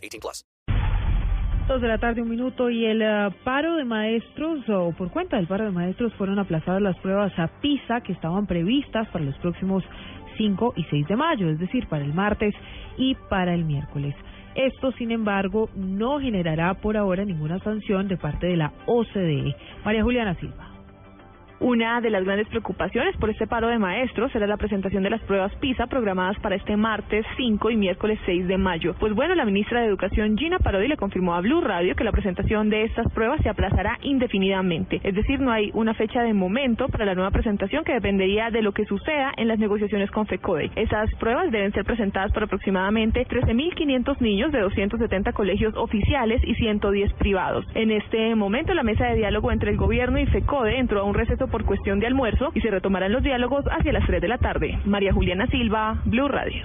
18 plus. Dos de la tarde, un minuto, y el eh, paro de maestros, o por cuenta del paro de maestros, fueron aplazadas las pruebas a PISA que estaban previstas para los próximos 5 y 6 de mayo, es decir, para el martes y para el miércoles. Esto, sin embargo, no generará por ahora ninguna sanción de parte de la OCDE. María Juliana Silva. Una de las grandes preocupaciones por este paro de maestros será la presentación de las pruebas PISA programadas para este martes 5 y miércoles 6 de mayo. Pues bueno, la ministra de Educación Gina Parodi le confirmó a Blue Radio que la presentación de estas pruebas se aplazará indefinidamente. Es decir, no hay una fecha de momento para la nueva presentación que dependería de lo que suceda en las negociaciones con FECODE. Esas pruebas deben ser presentadas por aproximadamente 13.500 niños de 270 colegios oficiales y 110 privados. En este momento, la mesa de diálogo entre el gobierno y FECODE entró a un receso por cuestión de almuerzo y se retomarán los diálogos hacia las 3 de la tarde. María Juliana Silva, Blue Radio.